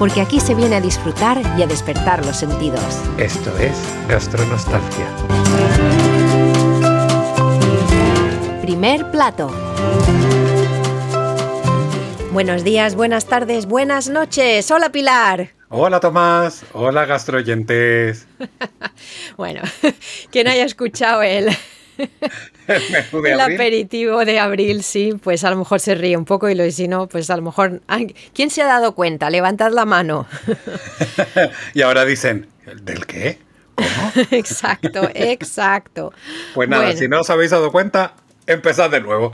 porque aquí se viene a disfrutar y a despertar los sentidos. Esto es Gastronostalgia. Primer plato. Buenos días, buenas tardes, buenas noches. Hola Pilar. Hola Tomás, hola gastroyentes. bueno, quien haya escuchado el, el aperitivo de abril, sí, pues a lo mejor se ríe un poco y lo si no, pues a lo mejor... ¿Quién se ha dado cuenta? Levantad la mano. y ahora dicen, ¿del qué? ¿Cómo? exacto, exacto. Pues nada, si no os habéis dado cuenta, empezad de nuevo.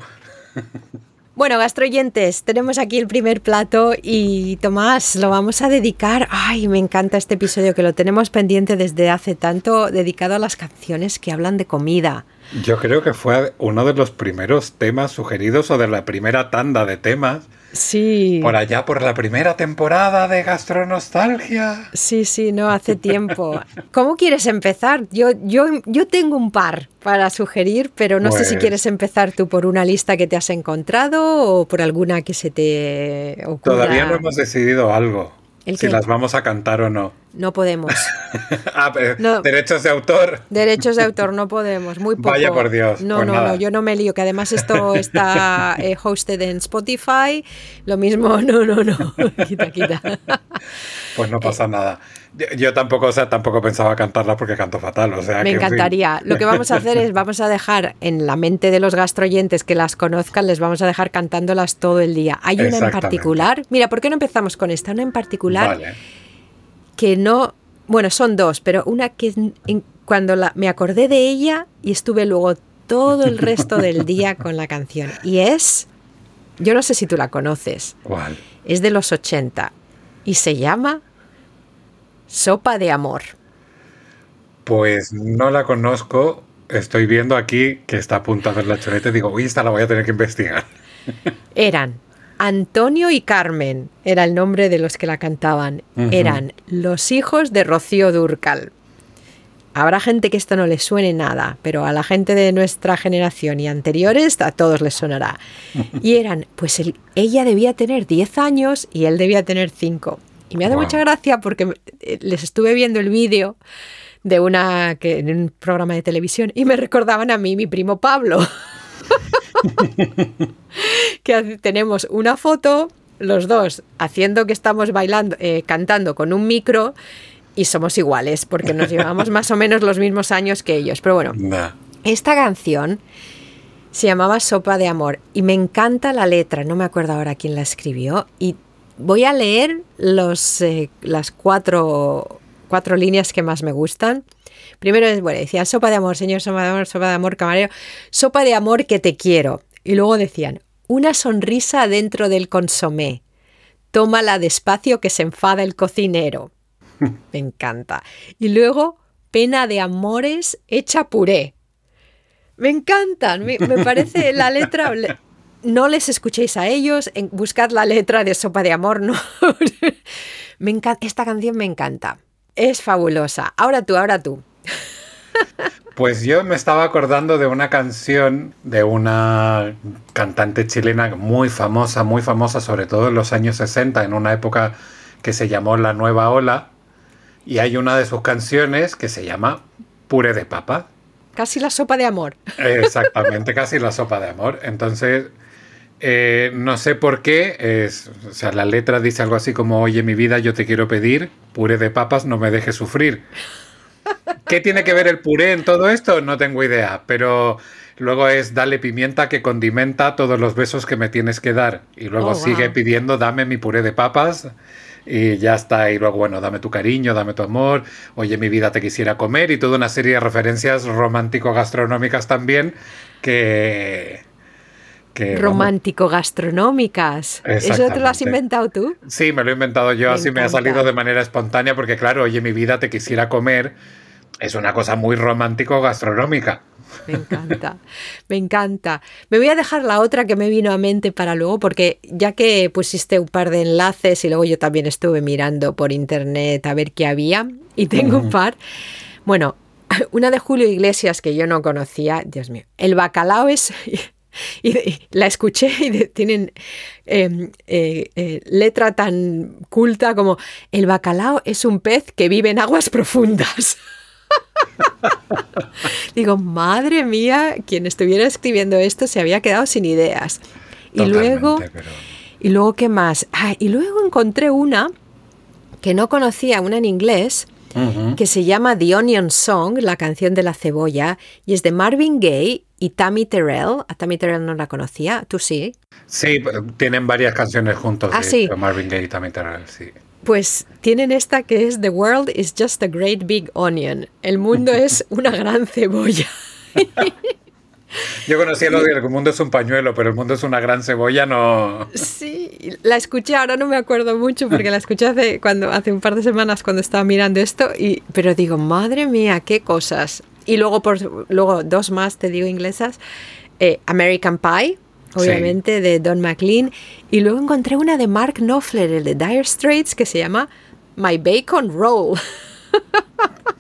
Bueno, gastroyentes, tenemos aquí el primer plato y Tomás, lo vamos a dedicar. Ay, me encanta este episodio que lo tenemos pendiente desde hace tanto, dedicado a las canciones que hablan de comida. Yo creo que fue uno de los primeros temas sugeridos o de la primera tanda de temas Sí. Por allá, por la primera temporada de Gastronostalgia. Sí, sí, no, hace tiempo. ¿Cómo quieres empezar? Yo, yo, yo tengo un par para sugerir, pero no sé si pues quieres empezar tú por una lista que te has encontrado o por alguna que se te ocurra. Todavía no hemos decidido algo si las vamos a cantar o no. No podemos. ah, derechos de autor. Derechos de autor, no podemos. Muy poco. Vaya por Dios. No, pues no, no, yo no me lío, que además esto está eh, hosted en Spotify. Lo mismo, no, no, no. quita, quita. pues no pasa nada. Yo, tampoco, o sea, tampoco pensaba cantarla porque canto fatal. O sea, me encantaría. Lo que vamos a hacer es, vamos a dejar en la mente de los gastroyentes que las conozcan, les vamos a dejar cantándolas todo el día. Hay una en particular. Mira, ¿por qué no empezamos con esta? Una en particular que no. Bueno, son dos, pero una que cuando la, me acordé de ella y estuve luego todo el resto del día con la canción. Y es. Yo no sé si tú la conoces. ¿Cuál? Es de los 80 y se llama Sopa de amor. Pues no la conozco. Estoy viendo aquí que está a punto de ver la chuleta y digo, uy, esta la voy a tener que investigar. Eran Antonio y Carmen, era el nombre de los que la cantaban. Eran los hijos de Rocío Durcal. Habrá gente que esto no le suene nada, pero a la gente de nuestra generación y anteriores a todos les sonará. Y eran, pues ella debía tener 10 años y él debía tener 5. Y me hace mucha gracia porque eh, les estuve viendo el vídeo de una que en un programa de televisión y me recordaban a mí mi primo Pablo. que tenemos una foto los dos haciendo que estamos bailando, eh, cantando con un micro y somos iguales porque nos llevamos más o menos los mismos años que ellos. Pero bueno, esta canción se llamaba Sopa de Amor y me encanta la letra, no me acuerdo ahora quién la escribió y voy a leer los, eh, las cuatro, cuatro líneas que más me gustan. Primero es, bueno, decía, sopa de amor, señor, sopa de amor, sopa de amor, camarero, sopa de amor que te quiero. Y luego decían, una sonrisa dentro del consomé. Tómala despacio que se enfada el cocinero. Me encanta. Y luego, pena de amores hecha puré. Me encantan, me, me parece la letra no les escuchéis a ellos, buscad la letra de Sopa de Amor, ¿no? me encanta, esta canción me encanta. Es fabulosa. Ahora tú, ahora tú. Pues yo me estaba acordando de una canción de una cantante chilena muy famosa, muy famosa, sobre todo en los años 60, en una época que se llamó La Nueva Ola. Y hay una de sus canciones que se llama Pure de Papa. Casi la sopa de amor. Exactamente, casi la sopa de amor. Entonces, eh, no sé por qué, es, o sea, la letra dice algo así como, oye mi vida, yo te quiero pedir, puré de papas, no me dejes sufrir. ¿Qué tiene que ver el puré en todo esto? No tengo idea, pero luego es dale pimienta que condimenta todos los besos que me tienes que dar. Y luego oh, sigue pidiendo, dame mi puré de papas. Y ya está, y luego, bueno, dame tu cariño, dame tu amor, oye, mi vida te quisiera comer, y toda una serie de referencias romántico-gastronómicas también que, romántico-gastronómicas. ¿Eso te lo has inventado tú? Sí, me lo he inventado yo, así me ha salido de manera espontánea, porque claro, oye, mi vida te quisiera comer. es una cosa muy romántico gastronómica. Me encanta, me encanta. Me voy a dejar la otra que me vino a mente para luego, porque ya que pusiste un par de enlaces y luego yo también estuve mirando por internet a ver qué había, y tengo un par. Bueno, una de Julio Iglesias que yo no conocía, Dios mío, el bacalao es... Y, la escuché y tienen em, eh, eh, letra tan culta como el bacalao es un pez que vive en aguas profundas. Digo, madre mía, quien estuviera escribiendo esto se había quedado sin ideas. y luego, y luego, ¿qué más? Ah, y luego encontré una que no conocía, una en inglés, que se llama The Onion Song, la canción de la cebolla, y es de Marvin Gaye y Tammy Terrell. A Tammy Terrell no la conocía, tú sí. Sí, tienen varias canciones juntos. Ah, sí. Marvin Gaye y Tammy Terrell, sí. Pues tienen esta que es The World is just a great big onion. El mundo es una gran cebolla. Yo conocía lo de que el mundo es un pañuelo, pero el mundo es una gran cebolla, no. Sí, la escuché, ahora no me acuerdo mucho porque la escuché hace, cuando, hace un par de semanas cuando estaba mirando esto, y, pero digo, madre mía, qué cosas. Y luego, por, luego dos más, te digo inglesas, eh, American Pie, obviamente, de Don McLean. Y luego encontré una de Mark Knopfler, el de Dire Straits, que se llama My Bacon Roll.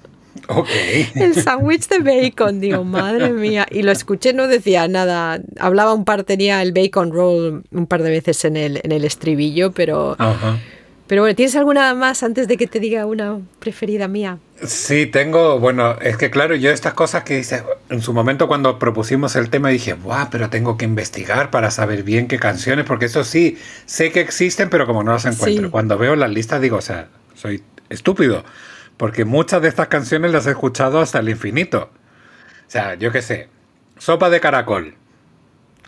Ok. El sándwich de bacon, digo, madre mía. Y lo escuché, no decía nada. Hablaba un par, tenía el bacon roll un par de veces en el, en el estribillo, pero. Ajá. Pero bueno, ¿tienes alguna más antes de que te diga una preferida mía? Sí, tengo, bueno, es que claro, yo estas cosas que dice, en su momento cuando propusimos el tema dije, ¡buah! Pero tengo que investigar para saber bien qué canciones, porque eso sí, sé que existen, pero como no las encuentro. Cuando veo las listas digo, o sea, soy estúpido, porque muchas de estas canciones las he escuchado hasta el infinito. O sea, yo qué sé, Sopa de Caracol,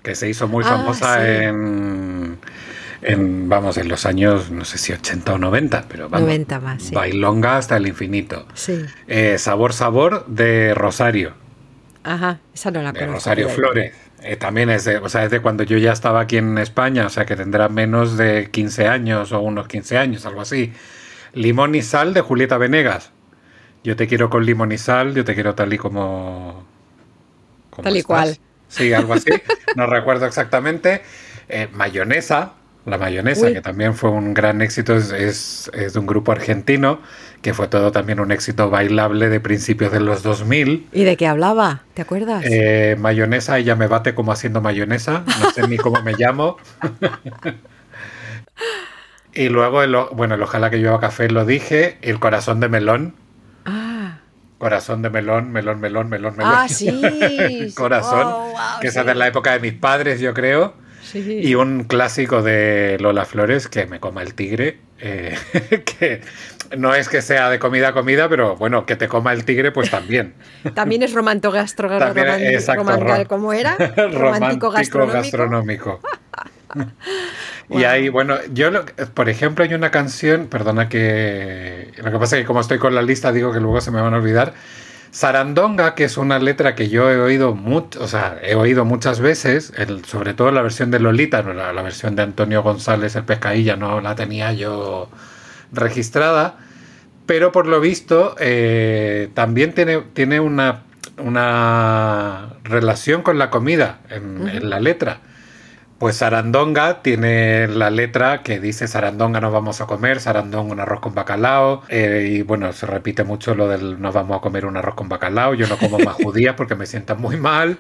que se hizo muy ah, famosa en en, vamos, en los años, no sé si 80 o 90, pero vamos. 90 más, sí. Bailonga hasta el infinito. Sí. Eh, sabor, sabor de Rosario. Ajá, esa no la de Rosario Flores. Eh, también es de, o sea, es de cuando yo ya estaba aquí en España, o sea que tendrá menos de 15 años o unos 15 años, algo así. Limón y sal de Julieta Venegas. Yo te quiero con limón y sal, yo te quiero tal y como. tal y cual. Sí, algo así. no recuerdo exactamente. Eh, mayonesa, la mayonesa, que también fue un gran éxito, es, de un grupo argentino, que fue todo también un éxito bailable de principios de los 2000. ¿Y de qué hablaba? ¿Te acuerdas? Eh, mayonesa, ella me bate como haciendo mayonesa, no sé ni cómo me llamo. y luego, el, bueno, el ojalá que lleva café lo dije, el corazón de melón. Ah. Corazón de melón, melón, melón, melón, melón. Ah, sí. corazón, oh, que es de la época de mis padres, yo creo. Y un clásico de Lola Flores, que me coma el tigre, eh, que no es que sea de comida a comida, pero bueno, que te coma el tigre, pues también. También es romanto gastro, ¿cómo era? romántico gastronómico. Y ahí, bueno, yo, por ejemplo, hay una canción, perdona que... Lo que pasa es que como estoy con la lista, digo que luego se me van a olvidar. Sarandonga, que es una letra que yo he oído mucho, o sea, he oído muchas veces, sobre todo la versión de Lolita, la, la, versión de Antonio González, el pescadilla, no la tenía yo registrada, pero por lo visto eh, también tiene, tiene una, una relación con la comida en la letra. Pues Sarandonga tiene la letra que dice Sarandonga nos vamos a comer, Sarandonga un arroz con bacalao. Eh, y bueno, se repite mucho lo del nos vamos a comer un arroz con bacalao. Yo no como más judías porque me sientan muy mal.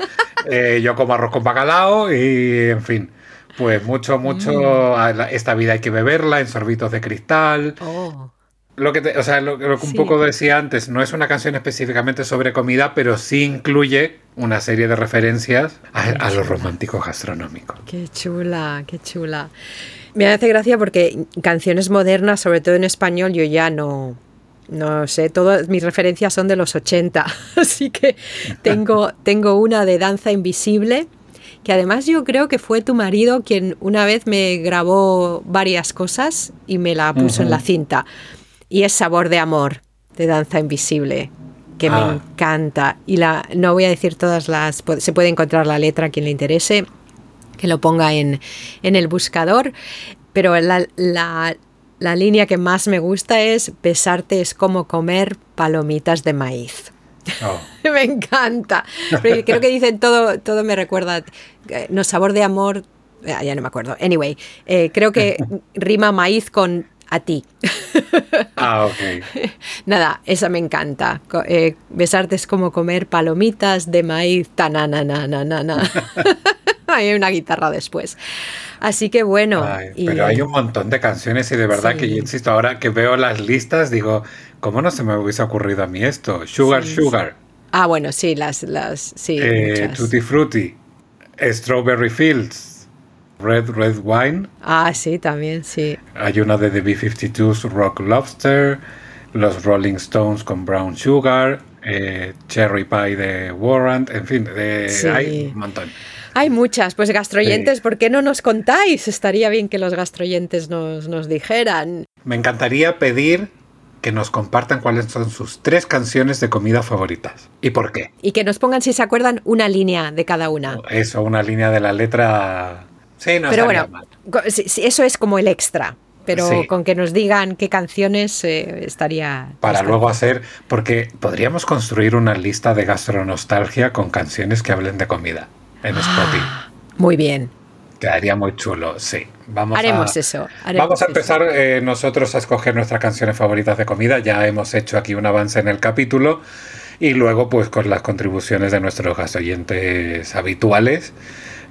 Eh, yo como arroz con bacalao y en fin. Pues mucho, mucho. Mm. Esta vida hay que beberla en sorbitos de cristal. Oh lo que, o sea, lo, que un poco decía antes, no es una canción específicamente sobre comida, pero sí incluye una serie de referencias a, lo romántico gastronómico. Qué chula, qué chula. Me hace gracia porque canciones modernas, sobre todo en español, yo ya no, no sé, todas mis referencias son de los 80, así que tengo, tengo una de Danza Invisible, que además yo creo que fue tu marido quien una vez me grabó varias cosas y me la puso en la cinta y es Sabor de Amor de Danza Invisible que me ah. encanta y la no voy a decir todas las se puede encontrar la letra a quien le interese que lo ponga en, en el buscador pero la, la, la línea que más me gusta es besarte es como comer palomitas de maíz Oh. me encanta. Pero creo que dicen todo, todo me recuerda. eh, No, sabor de amor. ah, Ya no me acuerdo. Anyway, eh, creo que rima maíz con a ti. Ah, ok. Nada, esa me encanta. Eh, besarte es como comer palomitas de maíz. Tananananana. Hay una guitarra después. Así que bueno. Ay, y- pero hay un montón de canciones y de verdad que yo insisto, ahora que veo las listas, digo, ¿cómo no se me hubiese ocurrido a mí esto? Sugar Sí, Sugar, Ah, bueno, sí, las, las, sí, eh. Tutti Frutti, Strawberry Fields, Red Red Wine, Ah, sí, también, sí. hay una de The B-52s Rock Lobster, los Rolling Stones con Brown Sugar, eh, Cherry Pie de Warrant, en fin, de, Sí. hay un montón. Hay muchas, pues gastroyentes, Sí. ¿por qué no nos contáis? Estaría bien que los gastroyentes nos, nos dijeran. Me encantaría pedir que nos compartan cuáles son sus tres canciones de comida favoritas y por qué. Y que nos pongan, si se acuerdan, una línea de cada una. Eso, una línea de la letra. Sí, no Pero bueno, mal. eso es como el extra. Pero Sí. con que nos digan qué canciones eh, estaría. Para luego hacer, porque podríamos construir una lista de gastronostalgia con canciones que hablen de comida en Spotify. Muy bien. Quedaría muy chulo, sí. Vamos Haremos a, eso. haremos Vamos a empezar eh, nosotros a escoger nuestras canciones favoritas de comida. Ya hemos hecho aquí un avance en el capítulo. Y luego, pues con las contribuciones de nuestros gasoyentes habituales,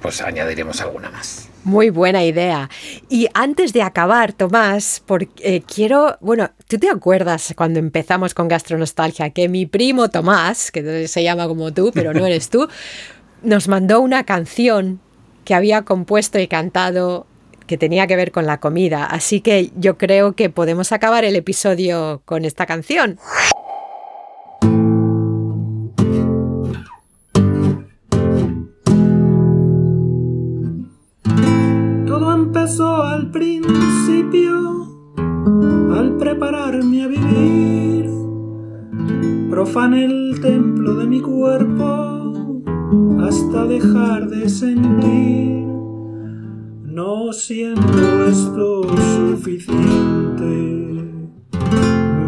pues añadiremos alguna más. Muy buena idea. Y antes de acabar, Tomás, porque, eh, quiero, bueno, ¿tú te acuerdas cuando empezamos con Gastronostalgia que mi primo Tomás, que se llama como tú, pero no eres tú, nos mandó una canción que había compuesto y cantado que tenía que ver con la comida. Así que yo creo que podemos acabar el episodio con esta canción. Empezó al principio, al prepararme a vivir. Profané el templo de mi cuerpo hasta dejar de sentir. No siendo esto suficiente,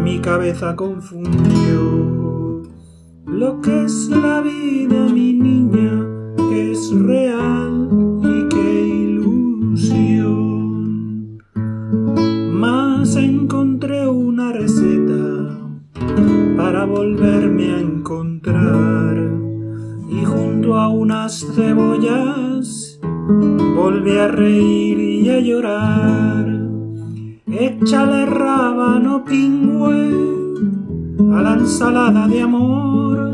mi cabeza confundió lo que es la vida, mi niña, que es real cebollas volví a reír y a llorar. Échale rábano pingüe a la ensalada de amor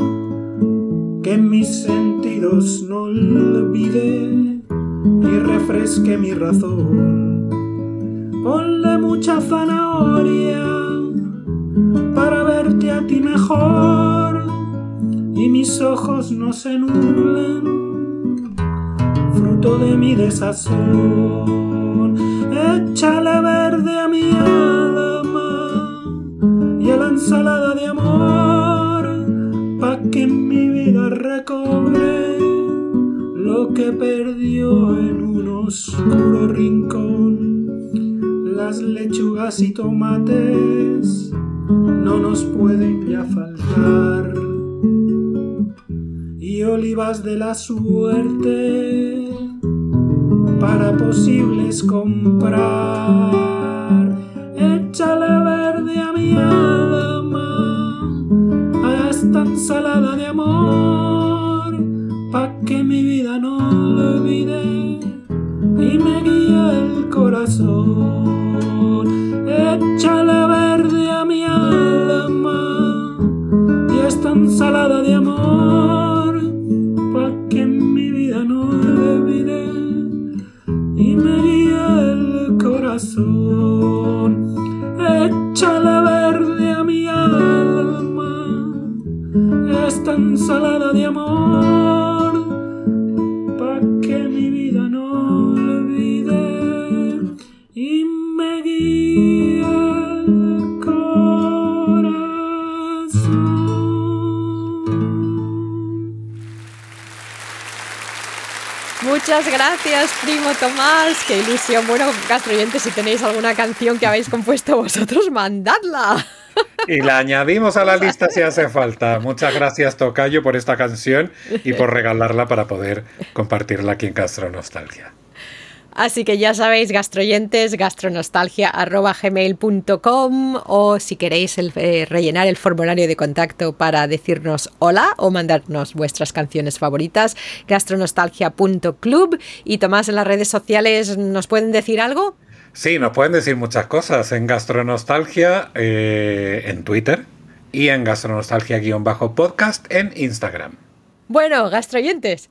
que mis sentidos no olvidé y refresque mi razón. Ponle mucha zanahoria para verte a ti mejor y mis ojos no se nublen, de mi desazón. Échale verde a mi alma y a la ensalada de amor, pa' que mi vida recobre lo que perdió en un oscuro rincón. Las lechugas y tomates no nos pueden ya faltar. Y olivas de la suerte para posibles comprar. Échale verde a mi alma, a esta ensalada de amor, pa' que mi vida no olvide y me guíe el corazón. Échale verde a mi alma y esta ensalada Muchas gracias, primo Tomás. Qué ilusión. Bueno, gastroyentes, si tenéis alguna canción que habéis compuesto vosotros, mandadla. y la añadimos a la lista si hace falta. Muchas gracias, Tocayo, por esta canción y por regalarla para poder compartirla aquí en Gastronostalgia. Así que ya sabéis, gastroyentes, gastronostalgia.gmail.com o si queréis eh, rellenar el formulario de contacto para decirnos hola o mandarnos vuestras canciones favoritas, gastronostalgia.club. Y Tomás, en las redes sociales, ¿nos pueden decir algo? Sí, nos pueden decir muchas cosas en Gastronostalgia eh, en Twitter y en Gastronostalgia-podcast en Instagram. Bueno, gastroyentes,